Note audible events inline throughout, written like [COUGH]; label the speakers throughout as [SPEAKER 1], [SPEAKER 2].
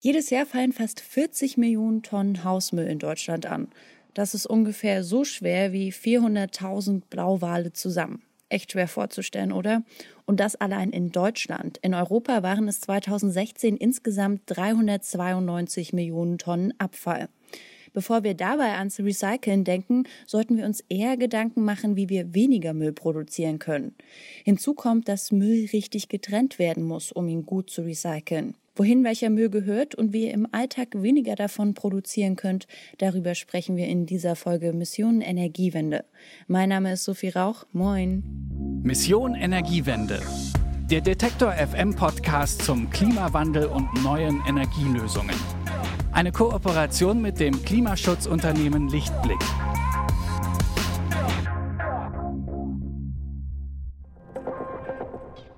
[SPEAKER 1] Jedes Jahr fallen fast 40 Millionen Tonnen Hausmüll in Deutschland an. Das ist ungefähr so schwer wie 400.000 Blauwale zusammen. Echt schwer vorzustellen, oder? Und das allein in Deutschland. In Europa waren es 2016 insgesamt 392 Millionen Tonnen Abfall. Bevor wir dabei ans Recyceln denken, sollten wir uns eher Gedanken machen, wie wir weniger Müll produzieren können. Hinzu kommt, dass Müll richtig getrennt werden muss, um ihn gut zu recyceln. Wohin welcher Müll gehört und wie ihr im Alltag weniger davon produzieren könnt, darüber sprechen wir in dieser Folge Mission Energiewende. Mein Name ist Sophie Rauch. Moin.
[SPEAKER 2] Mission Energiewende. Der Detektor FM Podcast zum Klimawandel und neuen Energielösungen. Eine Kooperation mit dem Klimaschutzunternehmen Lichtblick.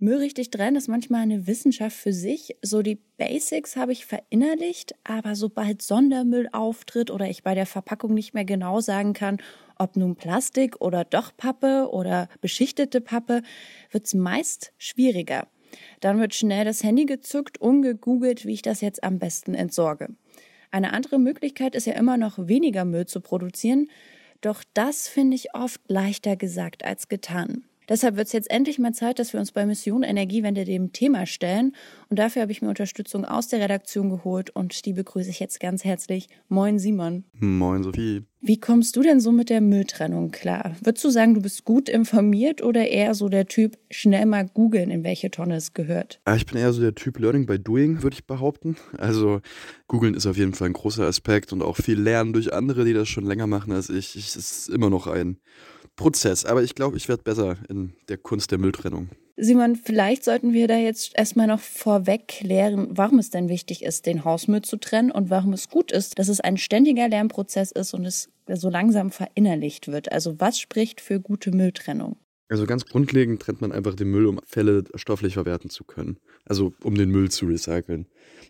[SPEAKER 1] Müll richtig trennen ist manchmal eine Wissenschaft für sich. So die Basics habe ich verinnerlicht, aber sobald Sondermüll auftritt oder ich bei der Verpackung nicht mehr genau sagen kann, ob nun Plastik oder doch Pappe oder beschichtete Pappe, wird es meist schwieriger. Dann wird schnell das Handy gezückt und gegoogelt, wie ich das jetzt am besten entsorge. Eine andere Möglichkeit ist ja immer noch weniger Müll zu produzieren, doch das finde ich oft leichter gesagt als getan. Deshalb wird es jetzt endlich mal Zeit, dass wir uns bei Mission Energiewende dem Thema stellen. Und dafür habe ich mir Unterstützung aus der Redaktion geholt und die begrüße ich jetzt ganz herzlich. Moin Simon.
[SPEAKER 3] Moin Sophie.
[SPEAKER 1] Wie kommst du denn so mit der Mülltrennung klar? Würdest du sagen, du bist gut informiert oder eher so der Typ, schnell mal googeln, in welche Tonne es gehört?
[SPEAKER 3] Ich bin eher so der Typ Learning by Doing, würde ich behaupten. Also googeln ist auf jeden Fall ein großer Aspekt und auch viel lernen durch andere, die das schon länger machen als ich. Es ist immer noch ein Prozess. Aber ich glaube, ich werde besser in der Kunst der Mülltrennung.
[SPEAKER 1] Simon, vielleicht sollten wir da jetzt erstmal noch vorweg klären, warum es denn wichtig ist, den Hausmüll zu trennen und warum es gut ist, dass es ein ständiger Lernprozess ist und es so langsam verinnerlicht wird. Also was spricht für gute Mülltrennung?
[SPEAKER 3] Also ganz grundlegend trennt man einfach den Müll, um Fälle stofflich verwerten zu können. Also um den Müll zu recyceln.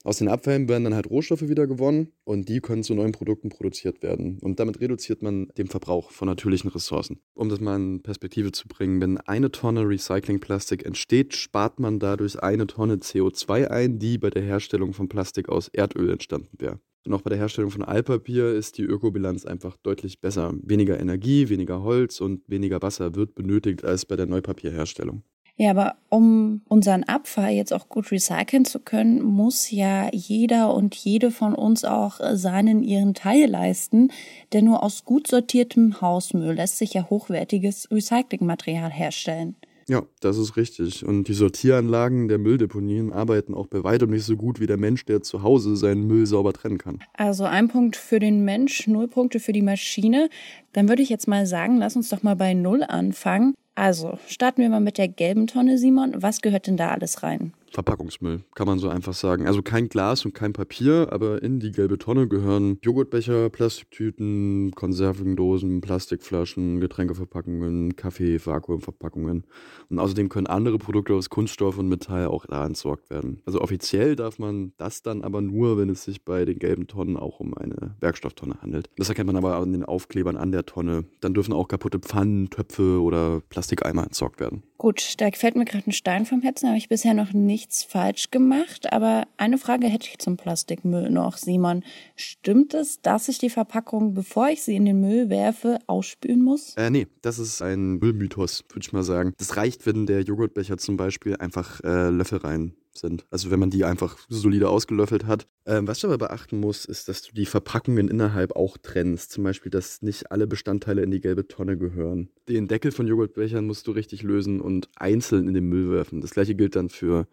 [SPEAKER 3] Aus den Abfällen werden dann halt Rohstoffe wieder gewonnen und die können zu neuen Produkten produziert werden. Und damit reduziert man den Verbrauch von natürlichen Ressourcen. Um das mal in Perspektive zu bringen, wenn eine Tonne Recyclingplastik entsteht, spart man dadurch eine Tonne CO2 ein, die bei der Herstellung von Plastik aus Erdöl entstanden wäre. Und auch bei der Herstellung von Altpapier ist die Ökobilanz einfach deutlich besser. Weniger Energie, weniger Holz und weniger Wasser wird benötigt als bei der Neupapierherstellung.
[SPEAKER 1] Ja, aber um unseren Abfall jetzt auch gut recyceln zu können, muss ja jeder und jede von uns auch seinen ihren Teil leisten, denn nur aus gut sortiertem Hausmüll lässt sich ja hochwertiges Recyclingmaterial herstellen.
[SPEAKER 3] Ja, das ist richtig. Und die Sortieranlagen der Mülldeponien arbeiten auch bei weitem nicht so gut wie der Mensch, der zu Hause seinen Müll sauber trennen kann.
[SPEAKER 1] Also ein Punkt für den Mensch, null Punkte für die Maschine. Dann würde ich jetzt mal sagen, lass uns doch mal bei Null anfangen. Also starten wir mal mit der gelben Tonne, Simon. Was gehört denn da alles rein?
[SPEAKER 3] Verpackungsmüll, kann man so einfach sagen. Also kein Glas und kein Papier, aber in die gelbe Tonne gehören Joghurtbecher, Plastiktüten, Konservendosen, Plastikflaschen, Getränkeverpackungen, Kaffee, Vakuumverpackungen. Und außerdem können andere Produkte aus Kunststoff und Metall auch da entsorgt werden. Also offiziell darf man das dann aber nur, wenn es sich bei den gelben Tonnen auch um eine Werkstofftonne handelt. Das erkennt man aber an den Aufklebern an der Tonne. Dann dürfen auch kaputte Pfannen, Töpfe oder Plastikeimer entsorgt werden.
[SPEAKER 1] Gut, da fällt mir gerade ein Stein vom Herzen, habe ich bisher noch nichts falsch gemacht. Aber eine Frage hätte ich zum Plastikmüll noch, Simon. Stimmt es, dass ich die Verpackung, bevor ich sie in den Müll werfe, ausspülen muss?
[SPEAKER 3] Äh, nee, das ist ein Müllmythos, würde ich mal sagen. Das reicht, wenn der Joghurtbecher zum Beispiel einfach äh, Löffel rein sind. Also wenn man die einfach solide ausgelöffelt hat. Ähm, was du aber beachten musst, ist, dass du die Verpackungen innerhalb auch trennst. Zum Beispiel, dass nicht alle Bestandteile in die gelbe Tonne gehören. Den Deckel von Joghurtbechern musst du richtig lösen und einzeln in den Müll werfen. Das gleiche gilt dann für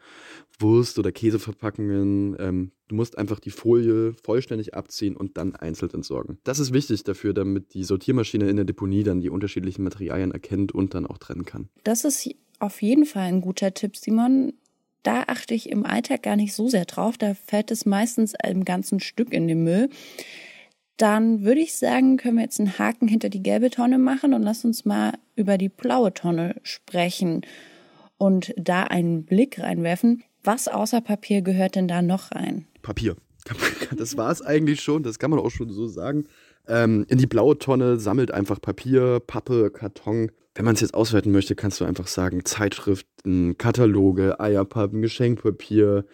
[SPEAKER 3] Wurst- oder Käseverpackungen. Ähm, du musst einfach die Folie vollständig abziehen und dann einzeln entsorgen. Das ist wichtig dafür, damit die Sortiermaschine in der Deponie dann die unterschiedlichen Materialien erkennt und dann auch trennen kann.
[SPEAKER 1] Das ist auf jeden Fall ein guter Tipp, Simon da achte ich im Alltag gar nicht so sehr drauf. Da fällt es meistens im ganzen Stück in den Müll. Dann würde ich sagen, können wir jetzt einen Haken hinter die gelbe Tonne machen und lass uns mal über die blaue Tonne sprechen und da einen Blick reinwerfen. Was außer Papier gehört denn da noch rein?
[SPEAKER 3] Papier. [LAUGHS] Das war es eigentlich schon, das kann man auch schon so sagen. Ähm, in die blaue Tonne sammelt einfach Papier, Pappe, Karton. Wenn man es jetzt auswerten möchte, kannst du einfach sagen, Zeitschriften, Kataloge, Eierpappen, Geschenkpapier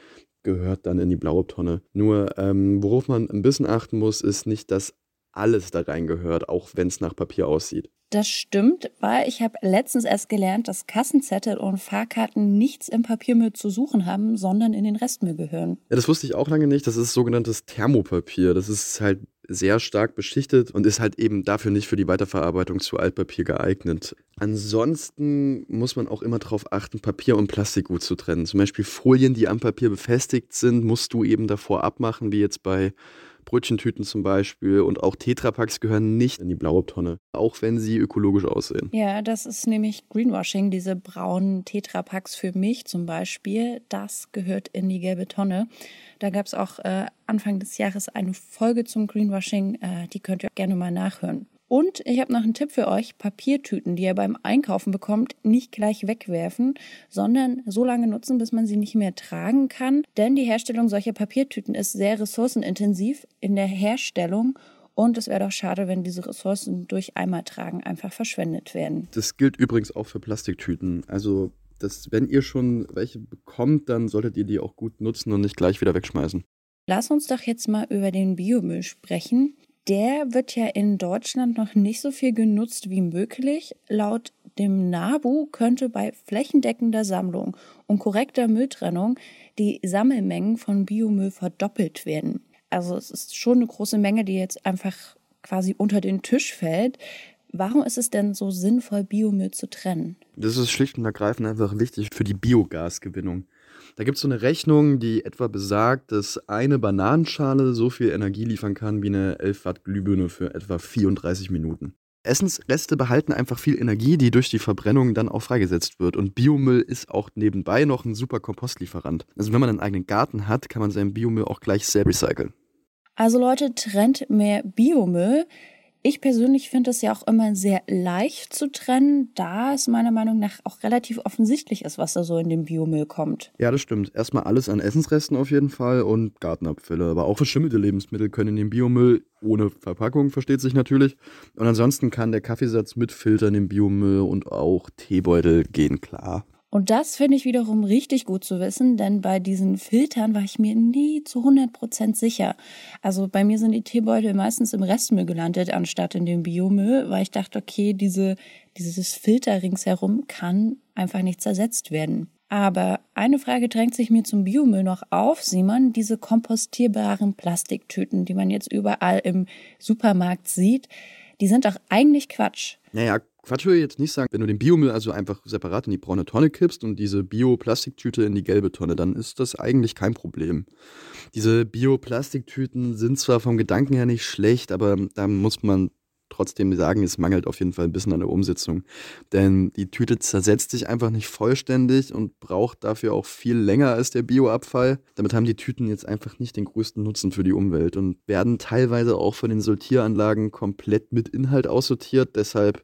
[SPEAKER 3] gehört dann in die blaue Tonne. Nur ähm, worauf man ein bisschen achten muss, ist nicht, dass alles da reingehört, auch wenn es nach Papier aussieht.
[SPEAKER 1] Das stimmt, weil ich habe letztens erst gelernt, dass Kassenzettel und Fahrkarten nichts im Papiermüll zu suchen haben, sondern in den Restmüll gehören.
[SPEAKER 3] Ja, das wusste ich auch lange nicht. Das ist sogenanntes Thermopapier. Das ist halt sehr stark beschichtet und ist halt eben dafür nicht für die Weiterverarbeitung zu Altpapier geeignet. Ansonsten muss man auch immer darauf achten, Papier und Plastik gut zu trennen. Zum Beispiel Folien, die am Papier befestigt sind, musst du eben davor abmachen, wie jetzt bei Brötchentüten zum Beispiel und auch Tetrapacks gehören nicht in die blaue Tonne, auch wenn sie ökologisch aussehen.
[SPEAKER 1] Ja, das ist nämlich Greenwashing, diese braunen Tetrapacks für Milch zum Beispiel. Das gehört in die gelbe Tonne. Da gab es auch äh, Anfang des Jahres eine Folge zum Greenwashing, äh, die könnt ihr gerne mal nachhören. Und ich habe noch einen Tipp für euch. Papiertüten, die ihr beim Einkaufen bekommt, nicht gleich wegwerfen, sondern so lange nutzen, bis man sie nicht mehr tragen kann. Denn die Herstellung solcher Papiertüten ist sehr ressourcenintensiv in der Herstellung und es wäre doch schade, wenn diese Ressourcen durch Eimertragen einfach verschwendet werden.
[SPEAKER 3] Das gilt übrigens auch für Plastiktüten. Also, dass, wenn ihr schon welche bekommt, dann solltet ihr die auch gut nutzen und nicht gleich wieder wegschmeißen.
[SPEAKER 1] Lass uns doch jetzt mal über den Biomüll sprechen der wird ja in Deutschland noch nicht so viel genutzt wie möglich. Laut dem NABU könnte bei flächendeckender Sammlung und korrekter Mülltrennung die Sammelmengen von Biomüll verdoppelt werden. Also es ist schon eine große Menge, die jetzt einfach quasi unter den Tisch fällt. Warum ist es denn so sinnvoll, Biomüll zu trennen?
[SPEAKER 3] Das ist schlicht und ergreifend einfach wichtig für die Biogasgewinnung. Da gibt es so eine Rechnung, die etwa besagt, dass eine Bananenschale so viel Energie liefern kann wie eine 11 Watt Glühbirne für etwa 34 Minuten. Essensreste behalten einfach viel Energie, die durch die Verbrennung dann auch freigesetzt wird. Und Biomüll ist auch nebenbei noch ein super Kompostlieferant. Also wenn man einen eigenen Garten hat, kann man seinen Biomüll auch gleich sehr recyceln.
[SPEAKER 1] Also Leute, trennt mehr Biomüll. Ich persönlich finde es ja auch immer sehr leicht zu trennen, da es meiner Meinung nach auch relativ offensichtlich ist, was da so in den Biomüll kommt.
[SPEAKER 3] Ja, das stimmt. Erstmal alles an Essensresten auf jeden Fall und Gartenabfälle. Aber auch verschimmelte Lebensmittel können in den Biomüll, ohne Verpackung, versteht sich natürlich. Und ansonsten kann der Kaffeesatz mit Filtern im Biomüll und auch Teebeutel gehen klar.
[SPEAKER 1] Und das finde ich wiederum richtig gut zu wissen, denn bei diesen Filtern war ich mir nie zu 100 Prozent sicher. Also bei mir sind die Teebeutel meistens im Restmüll gelandet, anstatt in dem Biomüll, weil ich dachte, okay, diese, dieses Filter ringsherum kann einfach nicht zersetzt werden. Aber eine Frage drängt sich mir zum Biomüll noch auf, Simon, diese kompostierbaren Plastiktüten, die man jetzt überall im Supermarkt sieht, die sind doch eigentlich Quatsch.
[SPEAKER 3] Naja, Quatsch würde ich jetzt nicht sagen, wenn du den Biomüll also einfach separat in die braune Tonne kippst und diese Bio-Plastiktüte in die gelbe Tonne, dann ist das eigentlich kein Problem. Diese Bio-Plastiktüten sind zwar vom Gedanken her nicht schlecht, aber da muss man trotzdem sagen, es mangelt auf jeden Fall ein bisschen an der Umsetzung. Denn die Tüte zersetzt sich einfach nicht vollständig und braucht dafür auch viel länger als der Bioabfall. Damit haben die Tüten jetzt einfach nicht den größten Nutzen für die Umwelt und werden teilweise auch von den Sortieranlagen komplett mit Inhalt aussortiert. Deshalb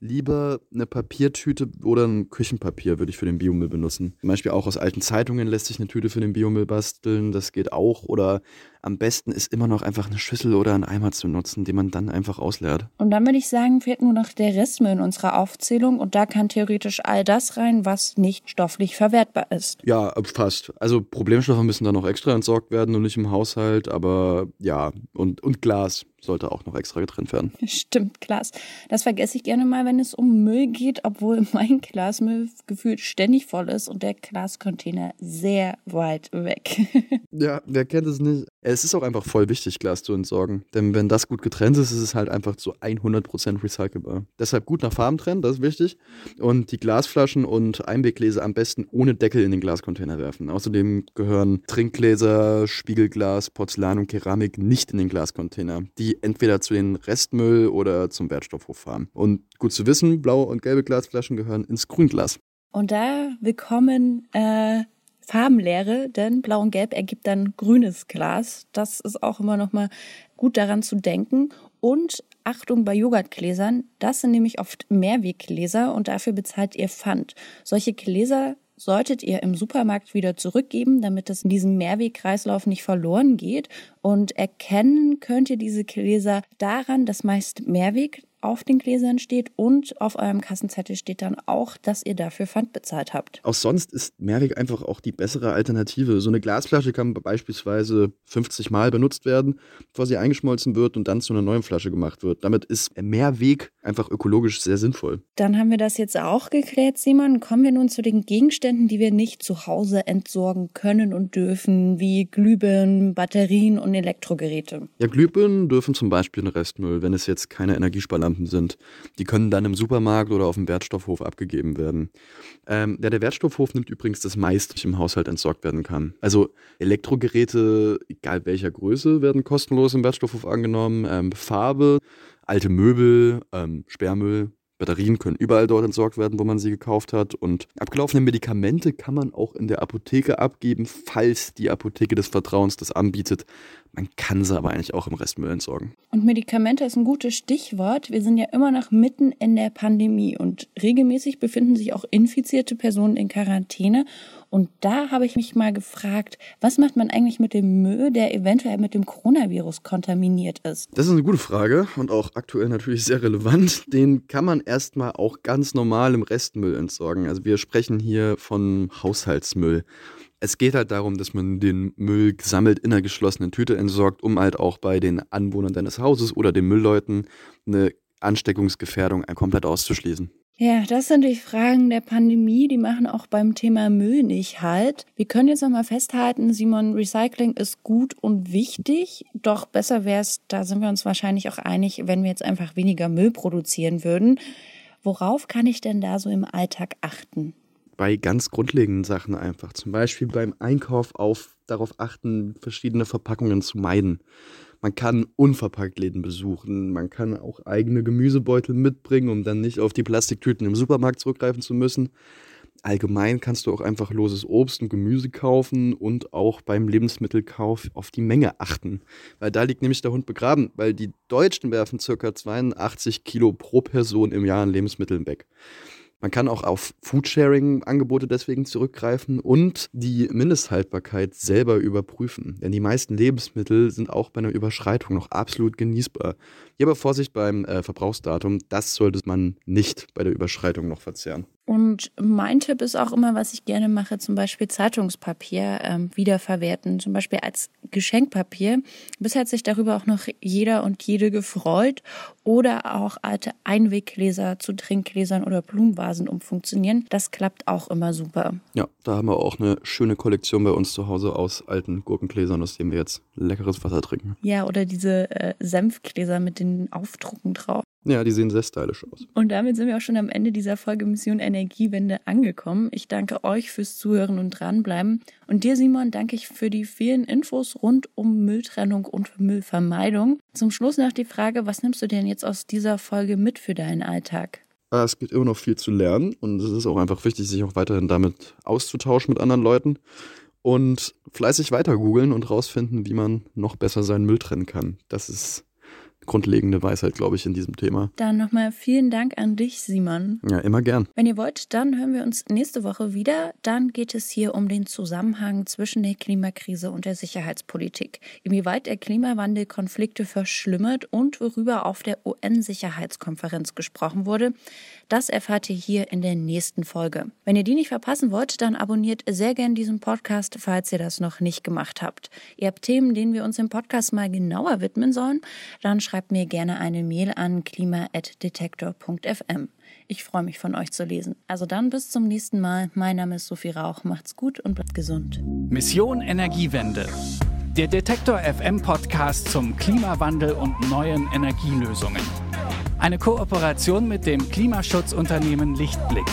[SPEAKER 3] lieber eine Papiertüte oder ein Küchenpapier würde ich für den Biomüll benutzen. Zum Beispiel auch aus alten Zeitungen lässt sich eine Tüte für den Biomüll basteln, das geht auch. Oder am besten ist immer noch einfach eine Schüssel oder einen Eimer zu nutzen, den man dann einfach ausleert.
[SPEAKER 1] Und dann würde ich sagen, fehlt nur noch der Restmüll in unserer Aufzählung und da kann theoretisch all das rein, was nicht stofflich verwertbar ist.
[SPEAKER 3] Ja, fast. Also Problemstoffe müssen dann noch extra entsorgt werden und nicht im Haushalt, aber ja, und, und Glas sollte auch noch extra getrennt werden. [LAUGHS]
[SPEAKER 1] Stimmt, Glas. Das vergesse ich gerne mal, wenn es um Müll geht, obwohl [LAUGHS] mein Glasmüll gefühlt ständig voll ist und der Glascontainer sehr weit weg. [LAUGHS]
[SPEAKER 3] ja, wer kennt es nicht? Es ist auch einfach voll wichtig, Glas zu entsorgen. Denn wenn das gut getrennt ist, ist es halt einfach zu 100% recycelbar. Deshalb gut nach Farben trennen, das ist wichtig. Und die Glasflaschen und Einweggläser am besten ohne Deckel in den Glascontainer werfen. Außerdem gehören Trinkgläser, Spiegelglas, Porzellan und Keramik nicht in den Glascontainer. Die entweder zu den Restmüll oder zum Wertstoffhof fahren. Und gut zu wissen, blaue und gelbe Glasflaschen gehören ins Grünglas.
[SPEAKER 1] Und da willkommen äh, Farbenlehre, denn Blau und Gelb ergibt dann grünes Glas. Das ist auch immer noch mal gut daran zu denken. Und Achtung bei Joghurtgläsern, das sind nämlich oft Mehrweggläser und dafür bezahlt ihr Pfand. Solche Gläser solltet ihr im Supermarkt wieder zurückgeben, damit es in diesem Mehrwegkreislauf nicht verloren geht. Und erkennen könnt ihr diese Gläser daran, dass meist Mehrweg auf den Gläsern steht und auf eurem Kassenzettel steht dann auch, dass ihr dafür Pfand bezahlt habt.
[SPEAKER 3] Auch sonst ist Mehrweg einfach auch die bessere Alternative. So eine Glasflasche kann beispielsweise 50 Mal benutzt werden, bevor sie eingeschmolzen wird und dann zu einer neuen Flasche gemacht wird. Damit ist Mehrweg einfach ökologisch sehr sinnvoll.
[SPEAKER 1] Dann haben wir das jetzt auch geklärt, Simon. Kommen wir nun zu den Gegenständen, die wir nicht zu Hause entsorgen können und dürfen, wie Glühbirnen, Batterien und Elektrogeräte.
[SPEAKER 3] Ja, Glühbirnen dürfen zum Beispiel in Restmüll, wenn es jetzt keine Energiesparlampe Lampen sind. Die können dann im Supermarkt oder auf dem Wertstoffhof abgegeben werden. Ähm, ja, der Wertstoffhof nimmt übrigens das meiste, was im Haushalt entsorgt werden kann. Also Elektrogeräte, egal welcher Größe, werden kostenlos im Wertstoffhof angenommen. Ähm, Farbe, alte Möbel, ähm, Sperrmüll, Batterien können überall dort entsorgt werden, wo man sie gekauft hat. Und abgelaufene Medikamente kann man auch in der Apotheke abgeben, falls die Apotheke des Vertrauens das anbietet. Man kann sie aber eigentlich auch im Restmüll entsorgen.
[SPEAKER 1] Und Medikamente ist ein gutes Stichwort. Wir sind ja immer noch mitten in der Pandemie und regelmäßig befinden sich auch infizierte Personen in Quarantäne. Und da habe ich mich mal gefragt, was macht man eigentlich mit dem Müll, der eventuell mit dem Coronavirus kontaminiert ist?
[SPEAKER 3] Das ist eine gute Frage und auch aktuell natürlich sehr relevant. Den kann man erstmal auch ganz normal im Restmüll entsorgen. Also wir sprechen hier von Haushaltsmüll. Es geht halt darum, dass man den Müll gesammelt in einer geschlossenen Tüte entsorgt, um halt auch bei den Anwohnern deines Hauses oder den Müllleuten eine Ansteckungsgefährdung komplett auszuschließen.
[SPEAKER 1] Ja, das sind die Fragen der Pandemie, die machen auch beim Thema Müll nicht halt. Wir können jetzt nochmal festhalten, Simon, Recycling ist gut und wichtig, doch besser wäre es, da sind wir uns wahrscheinlich auch einig, wenn wir jetzt einfach weniger Müll produzieren würden. Worauf kann ich denn da so im Alltag achten?
[SPEAKER 3] Bei ganz grundlegenden Sachen einfach. Zum Beispiel beim Einkauf auf, darauf achten, verschiedene Verpackungen zu meiden. Man kann unverpackt Läden besuchen. Man kann auch eigene Gemüsebeutel mitbringen, um dann nicht auf die Plastiktüten im Supermarkt zurückgreifen zu müssen. Allgemein kannst du auch einfach loses Obst und Gemüse kaufen und auch beim Lebensmittelkauf auf die Menge achten. Weil da liegt nämlich der Hund begraben, weil die Deutschen werfen ca. 82 Kilo pro Person im Jahr an Lebensmitteln weg. Man kann auch auf Foodsharing-Angebote deswegen zurückgreifen und die Mindesthaltbarkeit selber überprüfen. Denn die meisten Lebensmittel sind auch bei einer Überschreitung noch absolut genießbar. Hier aber Vorsicht beim äh, Verbrauchsdatum, das sollte man nicht bei der Überschreitung noch verzehren.
[SPEAKER 1] Und mein Tipp ist auch immer, was ich gerne mache, zum Beispiel Zeitungspapier ähm, wiederverwerten, zum Beispiel als Geschenkpapier. Bisher hat sich darüber auch noch jeder und jede gefreut. Oder auch alte Einweggläser zu Trinkgläsern oder Blumenvasen umfunktionieren. Das klappt auch immer super.
[SPEAKER 3] Ja, da haben wir auch eine schöne Kollektion bei uns zu Hause aus alten Gurkengläsern, aus denen wir jetzt leckeres Wasser trinken.
[SPEAKER 1] Ja, oder diese äh, Senfgläser mit den Aufdrucken drauf.
[SPEAKER 3] Ja, die sehen sehr stylisch aus.
[SPEAKER 1] Und damit sind wir auch schon am Ende dieser Folge Mission Energiewende angekommen. Ich danke euch fürs Zuhören und dranbleiben. Und dir, Simon, danke ich für die vielen Infos rund um Mülltrennung und Müllvermeidung. Zum Schluss noch die Frage, was nimmst du denn jetzt aus dieser Folge mit für deinen Alltag?
[SPEAKER 3] Ah, es gibt immer noch viel zu lernen und es ist auch einfach wichtig, sich auch weiterhin damit auszutauschen mit anderen Leuten und fleißig weiter googeln und rausfinden, wie man noch besser seinen Müll trennen kann. Das ist grundlegende Weisheit, glaube ich, in diesem Thema.
[SPEAKER 1] Dann nochmal vielen Dank an dich, Simon.
[SPEAKER 3] Ja, immer gern.
[SPEAKER 1] Wenn ihr wollt, dann hören wir uns nächste Woche wieder. Dann geht es hier um den Zusammenhang zwischen der Klimakrise und der Sicherheitspolitik. Inwieweit der Klimawandel Konflikte verschlimmert und worüber auf der UN-Sicherheitskonferenz gesprochen wurde, das erfahrt ihr hier in der nächsten Folge. Wenn ihr die nicht verpassen wollt, dann abonniert sehr gern diesen Podcast, falls ihr das noch nicht gemacht habt. Ihr habt Themen, denen wir uns im Podcast mal genauer widmen sollen, dann schreibt schreibt mir gerne eine Mail an klima.detektor.fm. Ich freue mich von euch zu lesen. Also dann bis zum nächsten Mal. Mein Name ist Sophie Rauch. Macht's gut und bleibt gesund.
[SPEAKER 2] Mission Energiewende. Der Detektor FM Podcast zum Klimawandel und neuen Energielösungen. Eine Kooperation mit dem Klimaschutzunternehmen Lichtblick.